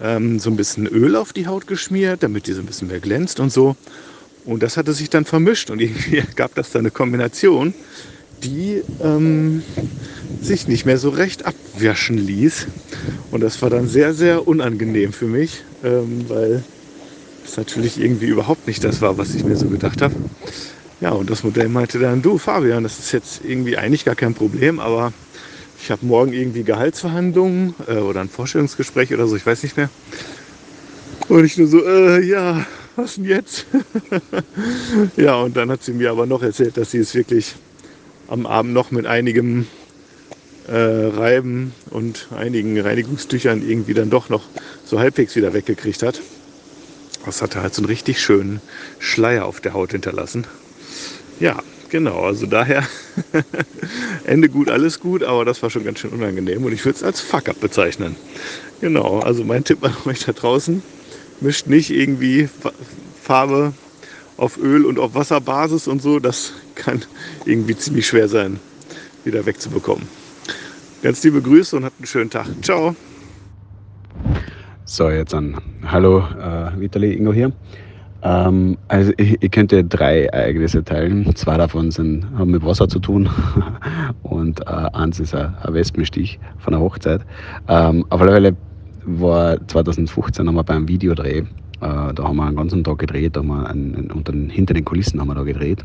ähm, so ein bisschen Öl auf die Haut geschmiert, damit die so ein bisschen mehr glänzt und so. Und das hatte sich dann vermischt und (laughs) irgendwie gab das dann eine Kombination, die ähm, sich nicht mehr so recht abwaschen ließ. Und das war dann sehr, sehr unangenehm für mich, ähm, weil es natürlich irgendwie überhaupt nicht das war, was ich mir so gedacht habe. Ja, und das Modell meinte dann, du Fabian, das ist jetzt irgendwie eigentlich gar kein Problem, aber ich habe morgen irgendwie Gehaltsverhandlungen äh, oder ein Vorstellungsgespräch oder so, ich weiß nicht mehr. Und ich nur so, äh, ja, was denn jetzt? (laughs) ja, und dann hat sie mir aber noch erzählt, dass sie es wirklich am Abend noch mit einigem äh, Reiben und einigen Reinigungstüchern irgendwie dann doch noch so halbwegs wieder weggekriegt hat. Das hatte halt so einen richtig schönen Schleier auf der Haut hinterlassen. Ja, genau, also daher (laughs) Ende gut, alles gut, aber das war schon ganz schön unangenehm und ich würde es als Fuck-up bezeichnen. Genau, also mein Tipp an euch da draußen, mischt nicht irgendwie Farbe auf Öl- und auf Wasserbasis und so, das kann irgendwie ziemlich schwer sein, wieder wegzubekommen. Ganz liebe Grüße und habt einen schönen Tag. Ciao. So, jetzt an. Hallo, äh, Vitali Ingo hier. Ähm, also ich, ich, könnte drei Ereignisse teilen. Zwei davon sind, haben mit Wasser zu tun (laughs) und äh, eins ist ein, ein Wespenstich von einer Hochzeit. Ähm, auf alle Fälle war 2015 haben wir beim Videodreh, äh, da haben wir einen ganzen Tag gedreht, haben wir einen, einen, unter den, hinter den Kulissen haben wir da gedreht.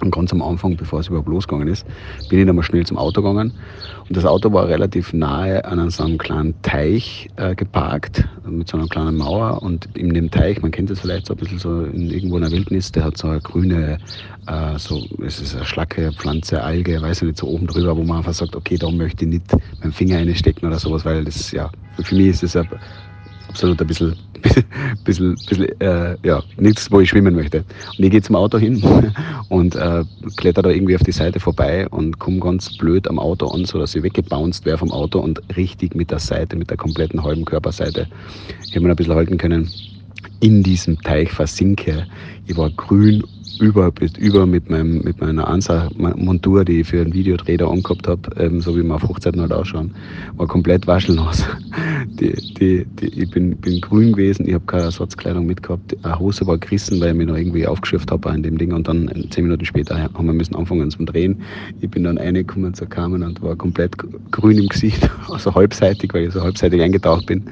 Und ganz am Anfang, bevor es überhaupt losgegangen ist, bin ich dann mal schnell zum Auto gegangen. Und das Auto war relativ nahe an so einem kleinen Teich äh, geparkt, mit so einer kleinen Mauer. Und in dem Teich, man kennt das vielleicht so ein bisschen so in, irgendwo in der Wildnis, der hat so eine grüne, äh, so, es ist eine Schlacke, Pflanze, Alge, weiß ich nicht, so oben drüber, wo man einfach sagt, okay, da möchte ich nicht meinen Finger reinstecken oder sowas, weil das, ja, für mich ist das absolut ein bisschen, (laughs) bisschen, bisschen äh, ja, nichts, wo ich schwimmen möchte. Und ich gehe zum Auto hin (laughs) und äh, kletter da irgendwie auf die Seite vorbei und komme ganz blöd am Auto an, sodass ich weggebounced wäre vom Auto und richtig mit der Seite, mit der kompletten halben Körperseite. Ich habe mir ein bisschen halten können, in diesem Teich versinke. Ich war grün über, über mit, meinem, mit meiner Ansa-Montur, die ich für ein Videodreh da angehabt habe, ähm, so wie wir auf Hochzeiten halt ausschauen, war komplett waschelnass. (laughs) Die, die, die, ich bin, bin grün gewesen, ich habe keine Ersatzkleidung mitgehabt, eine Hose war gerissen, weil ich mich noch irgendwie aufgeschürft habe an dem Ding und dann zehn Minuten später haben wir müssen anfangen zum Drehen. Ich bin dann reingekommen zur Kamen und war komplett grün im Gesicht, (laughs) also halbseitig, weil ich so halbseitig eingetaucht bin.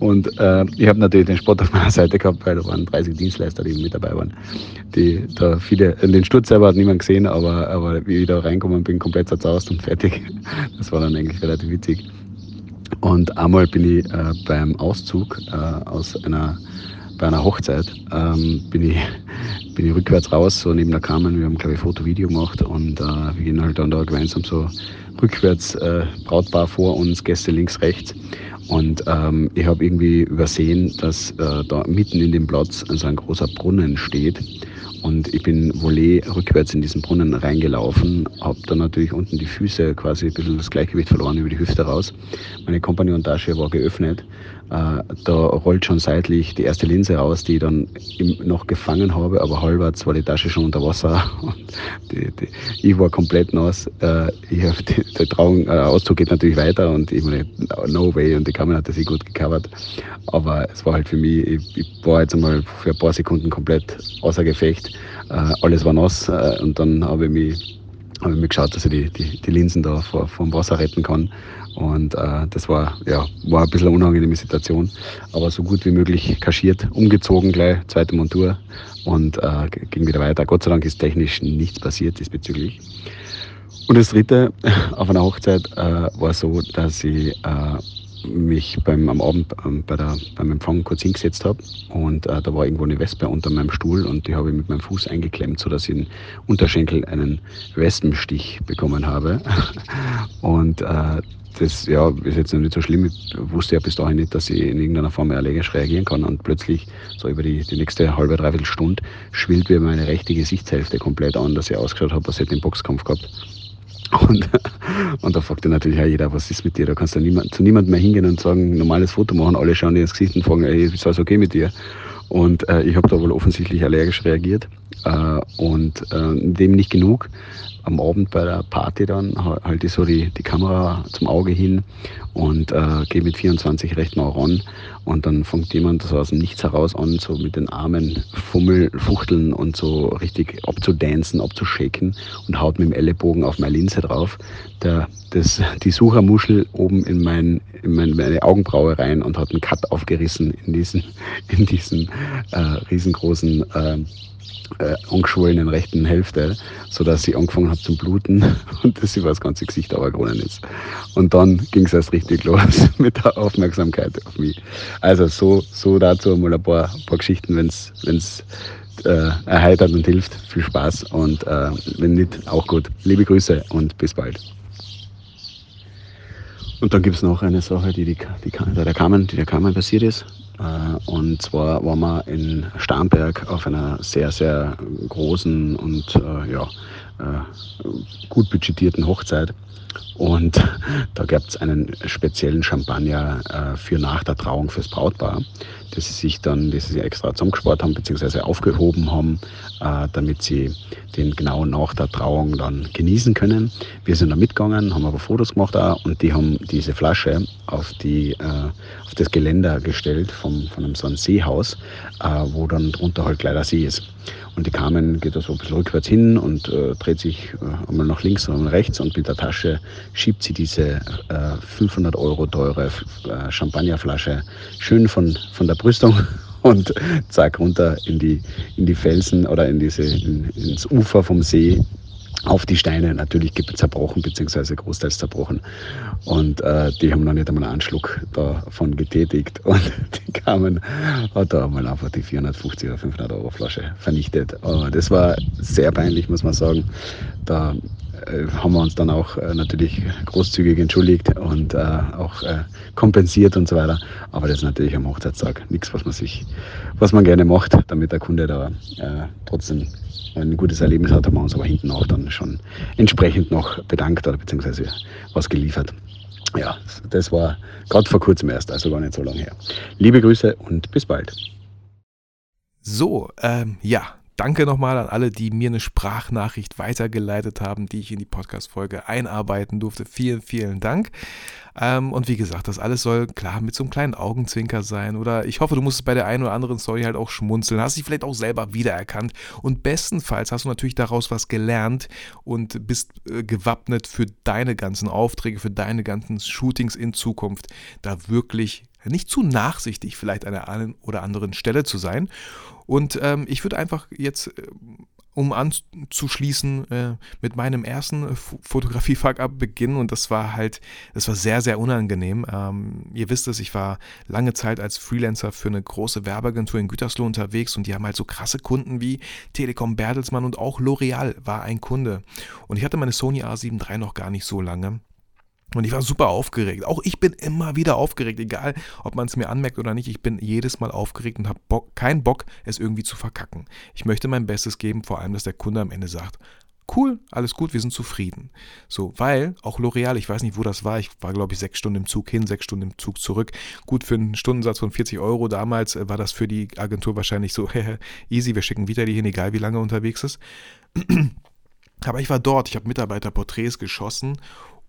Und äh, ich habe natürlich den Sport auf meiner Seite gehabt, weil da waren 30 Dienstleister, die mit dabei waren. Die, da viele, den Sturz selber hat niemand gesehen, aber, aber wie ich da reingekommen bin, komplett zerzaust und (laughs) fertig. Das war dann eigentlich relativ witzig. Und einmal bin ich äh, beim Auszug äh, aus einer bei einer Hochzeit ähm, bin, ich, (laughs) bin ich rückwärts raus, so neben der Kamen. Wir haben, glaube ich, Foto-Video gemacht und äh, wir gehen halt dann da gemeinsam so rückwärts, äh, Brautpaar vor uns, Gäste links, rechts. Und ähm, ich habe irgendwie übersehen, dass äh, da mitten in dem Platz so ein großer Brunnen steht. Und ich bin Volley rückwärts in diesen Brunnen reingelaufen, habe dann natürlich unten die Füße quasi ein bisschen das Gleichgewicht verloren über die Hüfte raus. Meine Kompagnon-Tasche war geöffnet. Äh, da rollt schon seitlich die erste Linse raus, die ich dann noch gefangen habe, aber halbwegs war die Tasche schon unter Wasser. (laughs) Die, die, ich war komplett nass. Äh, ich die, der Trauung, äh, Auszug geht natürlich weiter und ich meine, no way. Und die Kamera hat sich gut gecovert. Aber es war halt für mich, ich, ich war jetzt einmal für ein paar Sekunden komplett außer Gefecht. Alles war nass und dann habe ich mich habe ich mir geschaut, dass ich die, die, die Linsen da vor, vom Wasser retten kann. Und äh, das war, ja, war ein bisschen eine unangenehme Situation, aber so gut wie möglich kaschiert, umgezogen gleich, zweite Montur und äh, ging wieder weiter. Gott sei Dank ist technisch nichts passiert diesbezüglich. Und das dritte (laughs) auf einer Hochzeit äh, war so, dass ich äh, mich beim, am Abend ähm, bei der, beim Empfang kurz hingesetzt habe und äh, da war irgendwo eine Wespe unter meinem Stuhl und die habe ich mit meinem Fuß eingeklemmt, sodass ich im Unterschenkel einen Wespenstich bekommen habe. (laughs) und äh, das ja, ist jetzt nicht so schlimm. Ich wusste ja bis dahin nicht, dass ich in irgendeiner Form allergisch reagieren kann. Und plötzlich, so über die, die nächste halbe, dreiviertel Stunde, schwillt mir meine rechte Gesichtshälfte komplett an, dass ich ausgeschaut habe, als hätte ich einen Boxkampf gehabt. Und, und da fragt dann natürlich auch jeder, was ist mit dir? Da kannst du niemand, zu niemandem mehr hingehen und sagen, normales Foto machen, alle schauen dir ins Gesicht und fragen, ey, ist alles okay mit dir? Und äh, ich habe da wohl offensichtlich allergisch reagiert. Äh, und äh, dem nicht genug. Am Abend bei der Party dann halte ich so die, die Kamera zum Auge hin und äh, gehe mit 24 recht nah ran. Und dann fängt jemand so aus dem Nichts heraus an, so mit den Armen fummel, fuchteln und so richtig abzudancen, abzuschaken und haut mit dem Ellenbogen auf meine Linse drauf. Der, das, die Suchermuschel oben in, mein, in mein, meine Augenbraue rein und hat einen Cut aufgerissen in diesen, in diesen äh, riesengroßen äh, äh, angeschwollenen rechten Hälfte, sodass sie angefangen hat zu bluten (laughs) und das über das ganze Gesicht aber ist. Und dann ging es erst richtig los (laughs) mit der Aufmerksamkeit auf mich. Also so, so dazu mal ein paar, ein paar Geschichten, wenn es äh, erheitert und hilft. Viel Spaß und äh, wenn nicht, auch gut. Liebe Grüße und bis bald. Und dann gibt es noch eine Sache, die, die, die, der Kamen, die der Kamen passiert ist. Äh, und zwar waren wir in Starnberg auf einer sehr, sehr großen und äh, ja, äh, gut budgetierten Hochzeit. Und (laughs) da gab es einen speziellen Champagner für nach der Trauung fürs Brautpaar, das sie sich dann, das sie extra zusammengespart haben, beziehungsweise aufgehoben haben, äh, damit sie den genau nach der Trauung dann genießen können. Wir sind da mitgegangen, haben aber Fotos gemacht auch und die haben diese Flasche auf, die, äh, auf das Geländer gestellt vom, von einem so einem Seehaus, äh, wo dann drunter halt gleich der See ist. Und die Carmen geht da so ein bisschen rückwärts hin und äh, dreht sich äh, einmal nach links und rechts und mit der Tasche schiebt sie diese äh, 500 Euro teure äh, Champagnerflasche schön von, von der Brüstung (laughs) und zack runter in die, in die Felsen oder in diese, in, ins Ufer vom See auf die Steine natürlich zerbrochen, beziehungsweise großteils zerbrochen. Und äh, die haben noch nicht einmal einen Anschluck davon getätigt. (laughs) Und die kamen, hat da einmal einfach die 450 oder 500 Euro Flasche vernichtet. Aber das war sehr peinlich, muss man sagen. Da haben wir uns dann auch äh, natürlich großzügig entschuldigt und äh, auch äh, kompensiert und so weiter. Aber das ist natürlich am Hochzeitstag nichts, was man sich, was man gerne macht, damit der Kunde da äh, trotzdem ein gutes Erlebnis hat, haben wir uns aber hinten auch dann schon entsprechend noch bedankt oder beziehungsweise was geliefert. Ja, das war gerade vor kurzem erst, also gar nicht so lange her. Liebe Grüße und bis bald. So, ähm, ja, Danke nochmal an alle, die mir eine Sprachnachricht weitergeleitet haben, die ich in die Podcast-Folge einarbeiten durfte. Vielen, vielen Dank. Ähm, und wie gesagt, das alles soll klar mit so einem kleinen Augenzwinker sein. Oder ich hoffe, du musstest bei der einen oder anderen Story halt auch schmunzeln. Hast dich vielleicht auch selber wiedererkannt. Und bestenfalls hast du natürlich daraus was gelernt und bist äh, gewappnet für deine ganzen Aufträge, für deine ganzen Shootings in Zukunft, da wirklich nicht zu nachsichtig vielleicht an der einen oder anderen Stelle zu sein. Und ähm, ich würde einfach jetzt, äh, um anzuschließen, äh, mit meinem ersten Fotografie-Fuck-Up beginnen. Und das war halt, das war sehr, sehr unangenehm. Ähm, ihr wisst es, ich war lange Zeit als Freelancer für eine große Werbeagentur in Gütersloh unterwegs und die haben halt so krasse Kunden wie Telekom Bertelsmann und auch L'Oreal war ein Kunde. Und ich hatte meine Sony A7 III noch gar nicht so lange. Und ich war super aufgeregt. Auch ich bin immer wieder aufgeregt, egal ob man es mir anmerkt oder nicht. Ich bin jedes Mal aufgeregt und habe Bock, keinen Bock, es irgendwie zu verkacken. Ich möchte mein Bestes geben, vor allem, dass der Kunde am Ende sagt, cool, alles gut, wir sind zufrieden. So, weil auch L'Oreal, ich weiß nicht, wo das war, ich war, glaube ich, sechs Stunden im Zug hin, sechs Stunden im Zug zurück. Gut, für einen Stundensatz von 40 Euro damals äh, war das für die Agentur wahrscheinlich so (laughs) easy, wir schicken wieder die hin, egal wie lange unterwegs ist. (clears throat) Aber ich war dort, ich habe Mitarbeiterporträts geschossen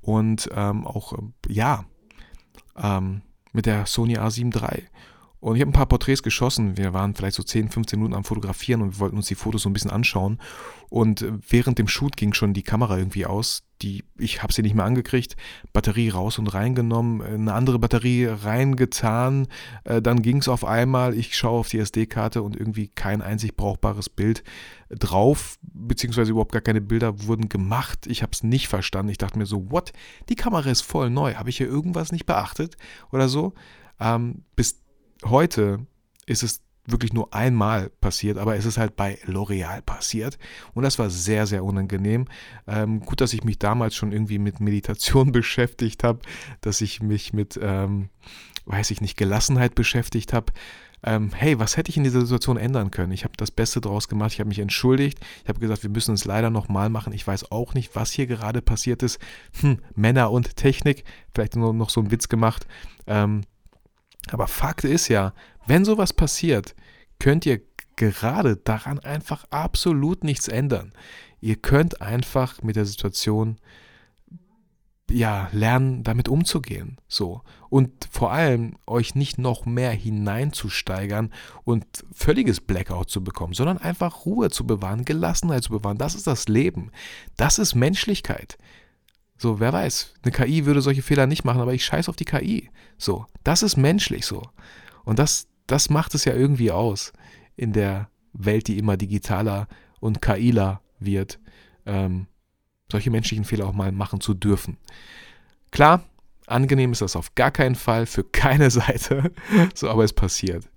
und ähm, auch, ähm, ja, ähm, mit der Sony A7 III. Und ich habe ein paar Porträts geschossen. Wir waren vielleicht so 10, 15 Minuten am Fotografieren und wir wollten uns die Fotos so ein bisschen anschauen. Und während dem Shoot ging schon die Kamera irgendwie aus. Die, ich habe sie nicht mehr angekriegt. Batterie raus und reingenommen, eine andere Batterie reingetan. Äh, dann ging es auf einmal. Ich schaue auf die SD-Karte und irgendwie kein einzig brauchbares Bild drauf, beziehungsweise überhaupt gar keine Bilder wurden gemacht. Ich habe es nicht verstanden. Ich dachte mir so, what? Die Kamera ist voll neu. Habe ich hier irgendwas nicht beachtet oder so? Ähm, bis heute ist es wirklich nur einmal passiert, aber es ist halt bei L'Oreal passiert und das war sehr, sehr unangenehm. Ähm, gut, dass ich mich damals schon irgendwie mit Meditation (laughs) beschäftigt habe, dass ich mich mit, ähm, weiß ich nicht, Gelassenheit beschäftigt habe. Ähm, hey, was hätte ich in dieser Situation ändern können? Ich habe das Beste draus gemacht, ich habe mich entschuldigt, ich habe gesagt, wir müssen es leider nochmal machen. Ich weiß auch nicht, was hier gerade passiert ist. Hm, Männer und Technik, vielleicht nur noch so einen Witz gemacht. Ähm, aber Fakt ist ja, wenn sowas passiert, könnt ihr gerade daran einfach absolut nichts ändern. Ihr könnt einfach mit der Situation ja, lernen, damit umzugehen. So. Und vor allem euch nicht noch mehr hineinzusteigern und völliges Blackout zu bekommen, sondern einfach Ruhe zu bewahren, Gelassenheit zu bewahren. Das ist das Leben. Das ist Menschlichkeit. So, wer weiß, eine KI würde solche Fehler nicht machen, aber ich scheiße auf die KI. So, das ist menschlich so. Und das, das macht es ja irgendwie aus in der Welt, die immer digitaler und KIler wird, ähm, solche menschlichen Fehler auch mal machen zu dürfen. Klar, angenehm ist das auf gar keinen Fall für keine (laughs) Seite, so, aber es passiert.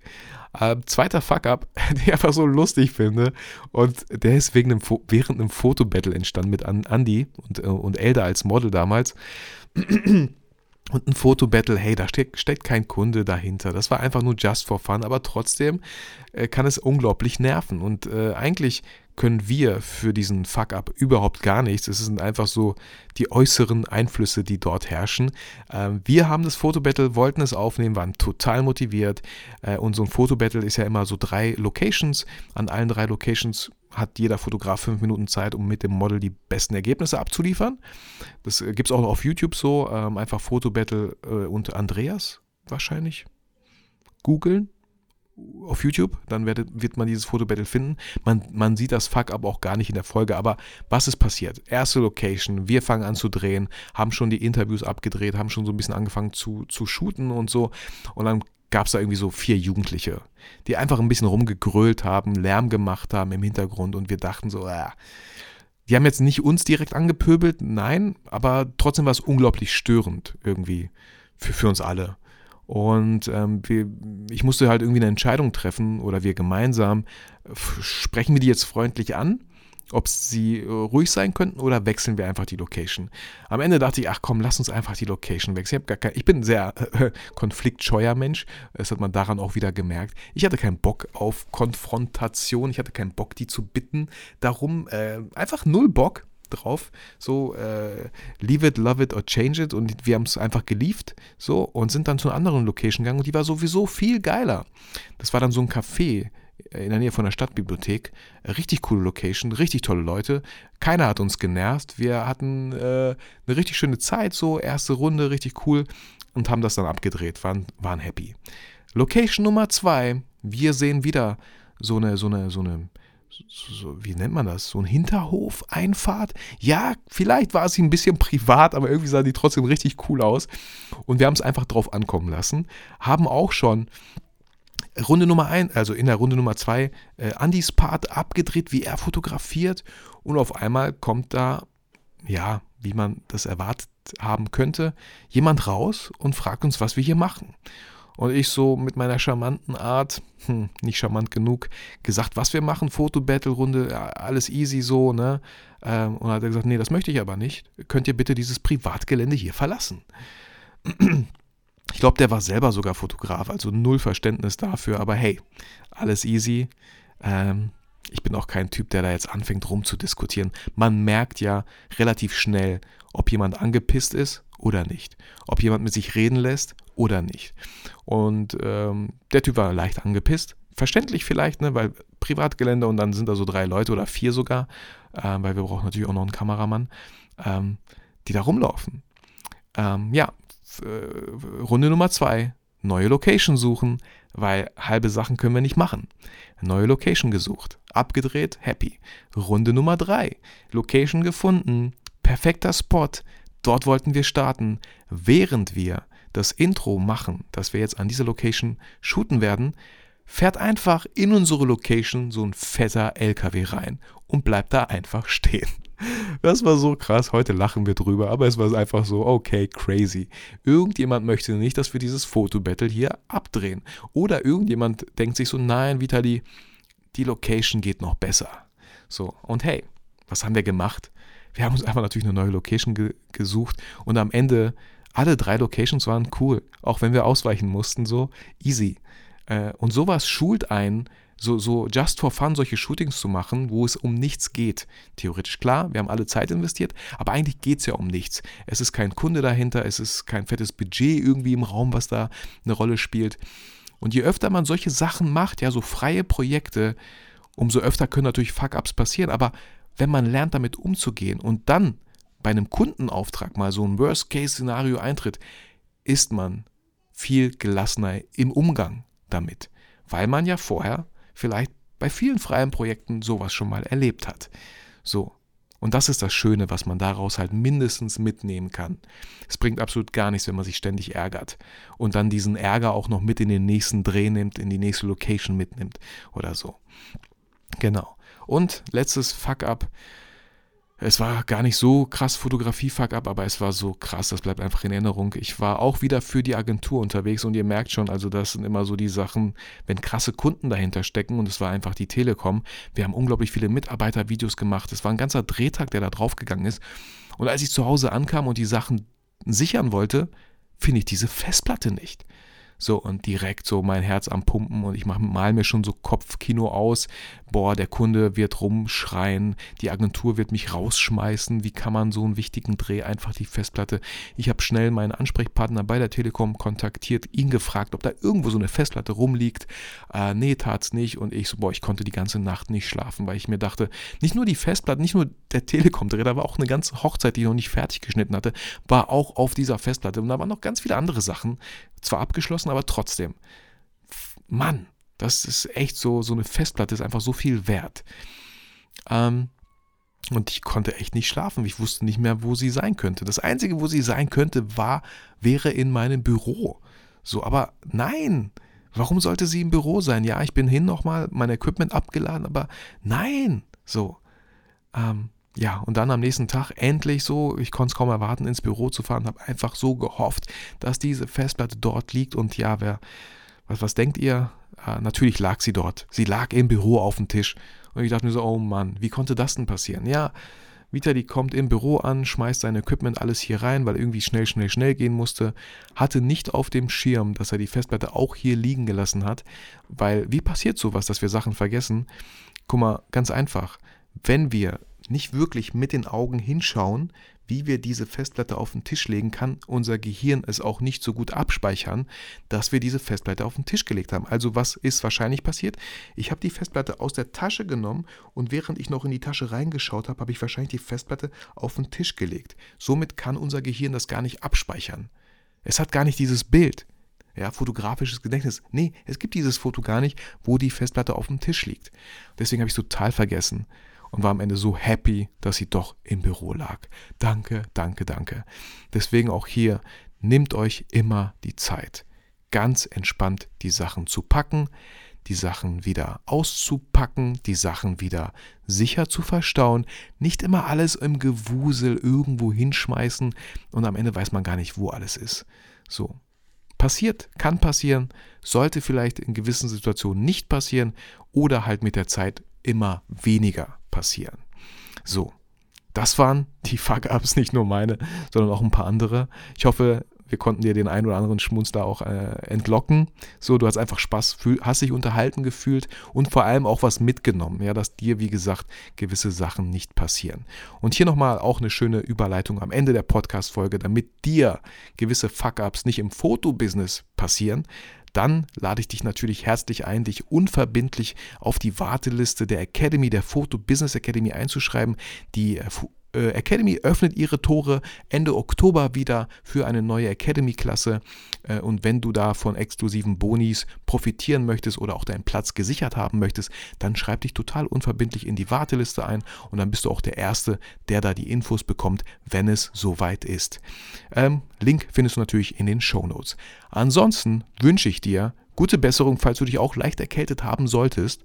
Äh, zweiter Fuck-up, (laughs) den ich einfach so lustig finde. Und der ist wegen einem während einem Fotobattle entstanden mit Andy und, äh, und Elda als Model damals. (clears throat) Und ein Fotobattle, hey, da steckt, steckt kein Kunde dahinter. Das war einfach nur just for fun, aber trotzdem äh, kann es unglaublich nerven. Und äh, eigentlich können wir für diesen Fuck-up überhaupt gar nichts. Es sind einfach so die äußeren Einflüsse, die dort herrschen. Ähm, wir haben das Fotobattle, wollten es aufnehmen, waren total motiviert. Äh, und so ein Fotobattle ist ja immer so drei Locations. An allen drei Locations hat jeder Fotograf fünf Minuten Zeit, um mit dem Model die besten Ergebnisse abzuliefern. Das äh, gibt es auch auf YouTube so. Ähm, einfach Fotobattle äh, und Andreas wahrscheinlich googeln auf YouTube, dann wird, wird man dieses Fotobattle finden. Man, man sieht das Fuck-up auch gar nicht in der Folge, aber was ist passiert? Erste Location, wir fangen an zu drehen, haben schon die Interviews abgedreht, haben schon so ein bisschen angefangen zu, zu shooten und so. Und dann gab es da irgendwie so vier Jugendliche, die einfach ein bisschen rumgegrölt haben, Lärm gemacht haben im Hintergrund und wir dachten so, äh, die haben jetzt nicht uns direkt angepöbelt, nein, aber trotzdem war es unglaublich störend irgendwie für, für uns alle. Und ähm, wir, ich musste halt irgendwie eine Entscheidung treffen oder wir gemeinsam, sprechen wir die jetzt freundlich an ob sie äh, ruhig sein könnten oder wechseln wir einfach die Location. Am Ende dachte ich, ach komm, lass uns einfach die Location wechseln. Ich, kein, ich bin ein sehr äh, (laughs) konfliktscheuer Mensch. Das hat man daran auch wieder gemerkt. Ich hatte keinen Bock auf Konfrontation. Ich hatte keinen Bock, die zu bitten. Darum äh, einfach null Bock drauf. So, äh, leave it, love it or change it. Und wir haben es einfach gelieft. So, und sind dann zu einer anderen Location gegangen und die war sowieso viel geiler. Das war dann so ein Café in der Nähe von der Stadtbibliothek. Richtig coole Location, richtig tolle Leute. Keiner hat uns genervt. Wir hatten äh, eine richtig schöne Zeit, so erste Runde, richtig cool und haben das dann abgedreht, waren, waren happy. Location Nummer zwei. Wir sehen wieder so eine, so eine, so eine, so, wie nennt man das? So ein Hinterhof, Einfahrt. Ja, vielleicht war sie ein bisschen privat, aber irgendwie sah die trotzdem richtig cool aus. Und wir haben es einfach drauf ankommen lassen. Haben auch schon Runde Nummer 1, also in der Runde Nummer 2, äh, Andys Part abgedreht, wie er fotografiert. Und auf einmal kommt da, ja, wie man das erwartet haben könnte, jemand raus und fragt uns, was wir hier machen. Und ich so mit meiner charmanten Art, hm, nicht charmant genug, gesagt, was wir machen, Foto-Battle-Runde, alles easy so, ne? Ähm, und hat er gesagt, nee, das möchte ich aber nicht. Könnt ihr bitte dieses Privatgelände hier verlassen? (clears throat) Ich glaube, der war selber sogar Fotograf, also null Verständnis dafür, aber hey, alles easy. Ähm, ich bin auch kein Typ, der da jetzt anfängt rumzudiskutieren. Man merkt ja relativ schnell, ob jemand angepisst ist oder nicht. Ob jemand mit sich reden lässt oder nicht. Und ähm, der Typ war leicht angepisst. Verständlich vielleicht, ne, weil Privatgelände und dann sind da so drei Leute oder vier sogar, äh, weil wir brauchen natürlich auch noch einen Kameramann, ähm, die da rumlaufen. Ähm, ja, äh, Runde Nummer zwei, neue Location suchen, weil halbe Sachen können wir nicht machen. Neue Location gesucht, abgedreht, happy. Runde Nummer drei, Location gefunden, perfekter Spot, dort wollten wir starten. Während wir das Intro machen, das wir jetzt an dieser Location shooten werden, fährt einfach in unsere Location so ein fetter LKW rein und bleibt da einfach stehen. (laughs) Das war so krass. Heute lachen wir drüber, aber es war einfach so, okay, crazy. Irgendjemand möchte nicht, dass wir dieses Fotobattle hier abdrehen. Oder irgendjemand denkt sich so, nein, Vitali, die Location geht noch besser. So, und hey, was haben wir gemacht? Wir haben uns einfach natürlich eine neue Location ge gesucht und am Ende alle drei Locations waren cool, auch wenn wir ausweichen mussten, so easy. Äh, und sowas schult einen, so, so just for fun solche Shootings zu machen, wo es um nichts geht. Theoretisch klar, wir haben alle Zeit investiert, aber eigentlich geht es ja um nichts. Es ist kein Kunde dahinter, es ist kein fettes Budget irgendwie im Raum, was da eine Rolle spielt. Und je öfter man solche Sachen macht, ja, so freie Projekte, umso öfter können natürlich Fuck-ups passieren. Aber wenn man lernt, damit umzugehen und dann bei einem Kundenauftrag mal so ein Worst-Case-Szenario eintritt, ist man viel gelassener im Umgang damit, weil man ja vorher vielleicht bei vielen freien Projekten sowas schon mal erlebt hat. So. Und das ist das Schöne, was man daraus halt mindestens mitnehmen kann. Es bringt absolut gar nichts, wenn man sich ständig ärgert und dann diesen Ärger auch noch mit in den nächsten Dreh nimmt, in die nächste Location mitnimmt oder so. Genau. Und letztes Fuck-up es war gar nicht so krass Fotografie-Fuck-up, aber es war so krass, das bleibt einfach in Erinnerung. Ich war auch wieder für die Agentur unterwegs und ihr merkt schon, also das sind immer so die Sachen, wenn krasse Kunden dahinter stecken und es war einfach die Telekom. Wir haben unglaublich viele Mitarbeitervideos gemacht. Es war ein ganzer Drehtag, der da draufgegangen ist. Und als ich zu Hause ankam und die Sachen sichern wollte, finde ich diese Festplatte nicht. So, und direkt so mein Herz am Pumpen und ich mal mir schon so Kopfkino aus. Boah, der Kunde wird rumschreien, die Agentur wird mich rausschmeißen. Wie kann man so einen wichtigen Dreh einfach die Festplatte? Ich habe schnell meinen Ansprechpartner bei der Telekom kontaktiert, ihn gefragt, ob da irgendwo so eine Festplatte rumliegt. Äh, nee, tat's nicht. Und ich so, boah, ich konnte die ganze Nacht nicht schlafen, weil ich mir dachte, nicht nur die Festplatte, nicht nur der Telekom-Dreh, da war auch eine ganze Hochzeit, die ich noch nicht fertig geschnitten hatte, war auch auf dieser Festplatte. Und da waren noch ganz viele andere Sachen, zwar abgeschlossen, aber trotzdem. Mann, das ist echt so, so eine Festplatte ist einfach so viel wert. Ähm, und ich konnte echt nicht schlafen. Ich wusste nicht mehr, wo sie sein könnte. Das Einzige, wo sie sein könnte, war, wäre in meinem Büro. So, aber nein. Warum sollte sie im Büro sein? Ja, ich bin hin nochmal, mein Equipment abgeladen, aber nein. So. Ähm, ja, und dann am nächsten Tag endlich so, ich konnte es kaum erwarten, ins Büro zu fahren, habe einfach so gehofft, dass diese Festplatte dort liegt. Und ja, wer, was, was denkt ihr? Äh, natürlich lag sie dort. Sie lag im Büro auf dem Tisch. Und ich dachte mir so, oh Mann, wie konnte das denn passieren? Ja, Vitali kommt im Büro an, schmeißt sein Equipment alles hier rein, weil irgendwie schnell, schnell, schnell gehen musste, hatte nicht auf dem Schirm, dass er die Festplatte auch hier liegen gelassen hat, weil wie passiert sowas, dass wir Sachen vergessen? Guck mal, ganz einfach. Wenn wir nicht wirklich mit den Augen hinschauen, wie wir diese Festplatte auf den Tisch legen, kann unser Gehirn es auch nicht so gut abspeichern, dass wir diese Festplatte auf den Tisch gelegt haben. Also was ist wahrscheinlich passiert? Ich habe die Festplatte aus der Tasche genommen und während ich noch in die Tasche reingeschaut habe, habe ich wahrscheinlich die Festplatte auf den Tisch gelegt. Somit kann unser Gehirn das gar nicht abspeichern. Es hat gar nicht dieses Bild. Ja, fotografisches Gedächtnis. Nee, es gibt dieses Foto gar nicht, wo die Festplatte auf dem Tisch liegt. Deswegen habe ich es total vergessen und war am Ende so happy, dass sie doch im Büro lag. Danke, danke, danke. Deswegen auch hier, nehmt euch immer die Zeit, ganz entspannt die Sachen zu packen, die Sachen wieder auszupacken, die Sachen wieder sicher zu verstauen, nicht immer alles im Gewusel irgendwo hinschmeißen und am Ende weiß man gar nicht, wo alles ist. So. Passiert, kann passieren, sollte vielleicht in gewissen Situationen nicht passieren oder halt mit der Zeit immer weniger passieren. So, das waren die Fuck-Ups, nicht nur meine, sondern auch ein paar andere. Ich hoffe, wir konnten dir den einen oder anderen Schmunz da auch äh, entlocken. So, du hast einfach Spaß, fühl, hast dich unterhalten gefühlt und vor allem auch was mitgenommen, ja, dass dir, wie gesagt, gewisse Sachen nicht passieren. Und hier nochmal auch eine schöne Überleitung am Ende der Podcast-Folge, damit dir gewisse Fuck-Ups nicht im Fotobusiness passieren, dann lade ich dich natürlich herzlich ein, dich unverbindlich auf die Warteliste der Academy, der Photo Business Academy einzuschreiben. Die äh, Academy öffnet ihre Tore Ende Oktober wieder für eine neue Academy-Klasse. Äh, und wenn du da von exklusiven Bonis profitieren möchtest oder auch deinen Platz gesichert haben möchtest, dann schreib dich total unverbindlich in die Warteliste ein und dann bist du auch der Erste, der da die Infos bekommt, wenn es soweit ist. Ähm, Link findest du natürlich in den Show Notes. Ansonsten wünsche ich dir gute Besserung, falls du dich auch leicht erkältet haben solltest.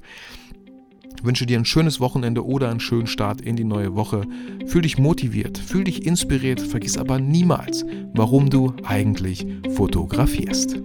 Wünsche dir ein schönes Wochenende oder einen schönen Start in die neue Woche. Fühl dich motiviert, fühl dich inspiriert, vergiss aber niemals, warum du eigentlich fotografierst.